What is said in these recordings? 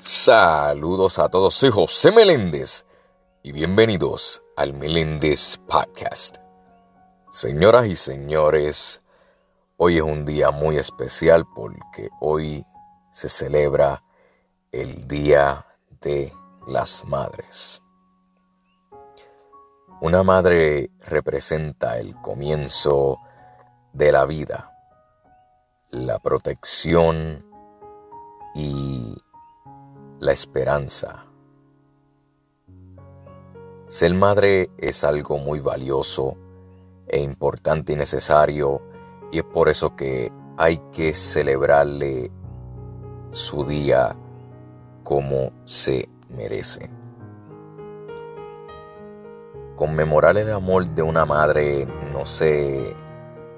Saludos a todos, soy José Meléndez y bienvenidos al Meléndez Podcast. Señoras y señores, hoy es un día muy especial porque hoy se celebra el Día de las Madres. Una madre representa el comienzo de la vida, la protección y la esperanza. Ser madre es algo muy valioso e importante y necesario y es por eso que hay que celebrarle su día como se merece. Conmemorar el amor de una madre no se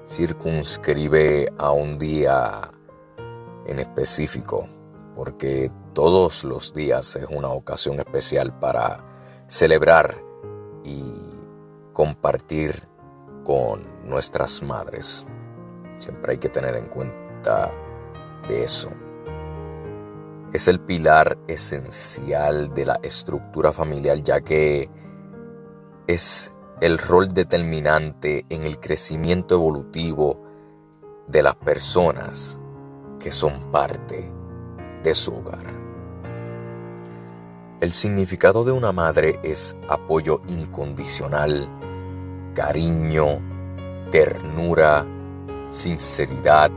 circunscribe a un día en específico, porque todos los días es una ocasión especial para celebrar y compartir con nuestras madres. Siempre hay que tener en cuenta de eso. Es el pilar esencial de la estructura familiar ya que es el rol determinante en el crecimiento evolutivo de las personas que son parte de su hogar. El significado de una madre es apoyo incondicional, cariño, ternura, sinceridad,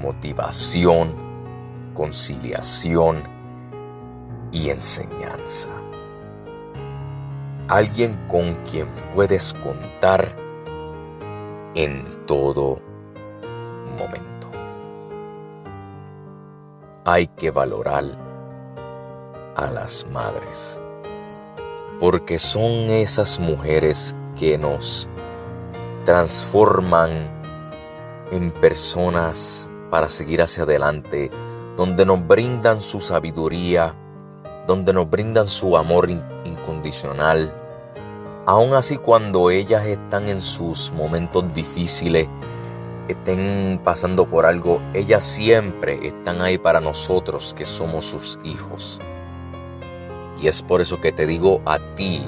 motivación, conciliación y enseñanza. Alguien con quien puedes contar en todo momento. Hay que valorar a las madres. Porque son esas mujeres que nos transforman en personas para seguir hacia adelante, donde nos brindan su sabiduría, donde nos brindan su amor incondicional. Aún así cuando ellas están en sus momentos difíciles, estén pasando por algo, ellas siempre están ahí para nosotros que somos sus hijos. Y es por eso que te digo a ti,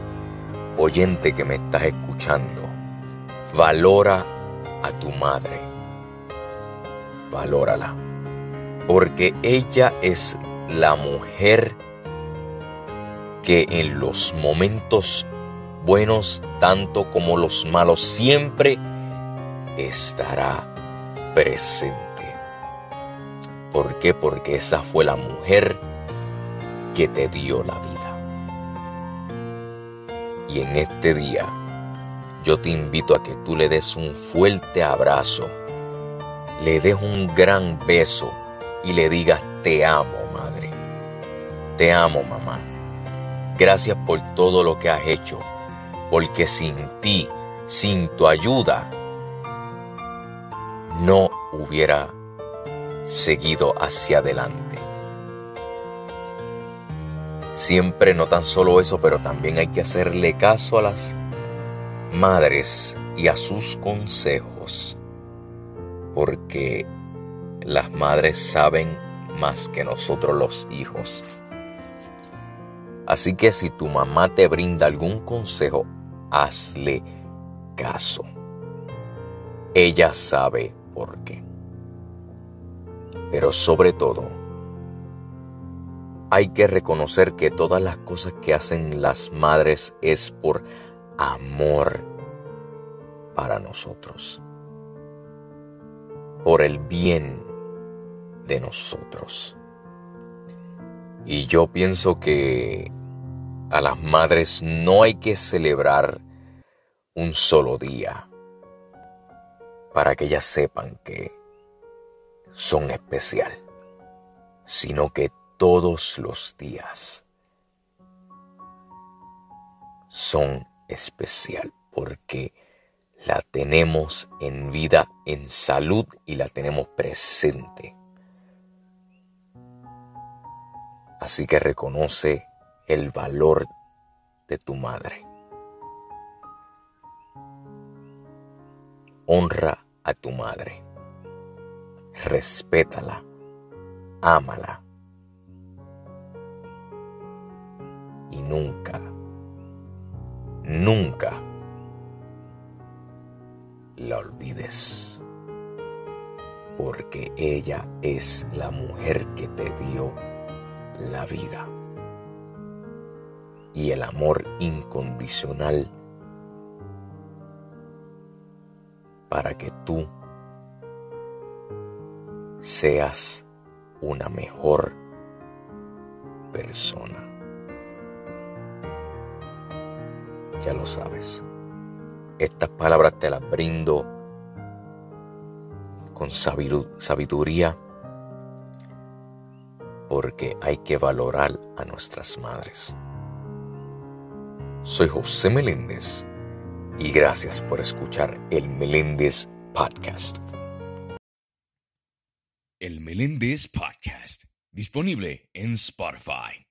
oyente que me estás escuchando, valora a tu madre. Valórala. Porque ella es la mujer que en los momentos buenos tanto como los malos siempre estará presente. ¿Por qué? Porque esa fue la mujer que te dio la vida. Y en este día yo te invito a que tú le des un fuerte abrazo, le des un gran beso y le digas te amo madre, te amo mamá. Gracias por todo lo que has hecho, porque sin ti, sin tu ayuda, no hubiera seguido hacia adelante. Siempre no tan solo eso, pero también hay que hacerle caso a las madres y a sus consejos, porque las madres saben más que nosotros los hijos. Así que si tu mamá te brinda algún consejo, hazle caso. Ella sabe por qué. Pero sobre todo, hay que reconocer que todas las cosas que hacen las madres es por amor para nosotros, por el bien de nosotros. Y yo pienso que a las madres no hay que celebrar un solo día para que ellas sepan que son especial, sino que todos los días son especial porque la tenemos en vida, en salud y la tenemos presente. Así que reconoce el valor de tu madre. Honra a tu madre. Respétala. Ámala nunca, nunca la olvides. Porque ella es la mujer que te dio la vida. Y el amor incondicional para que tú seas una mejor persona. Ya lo sabes. Estas palabras te las brindo con sabiduría porque hay que valorar a nuestras madres. Soy José Meléndez y gracias por escuchar el Meléndez Podcast. El Meléndez Podcast, disponible en Spotify.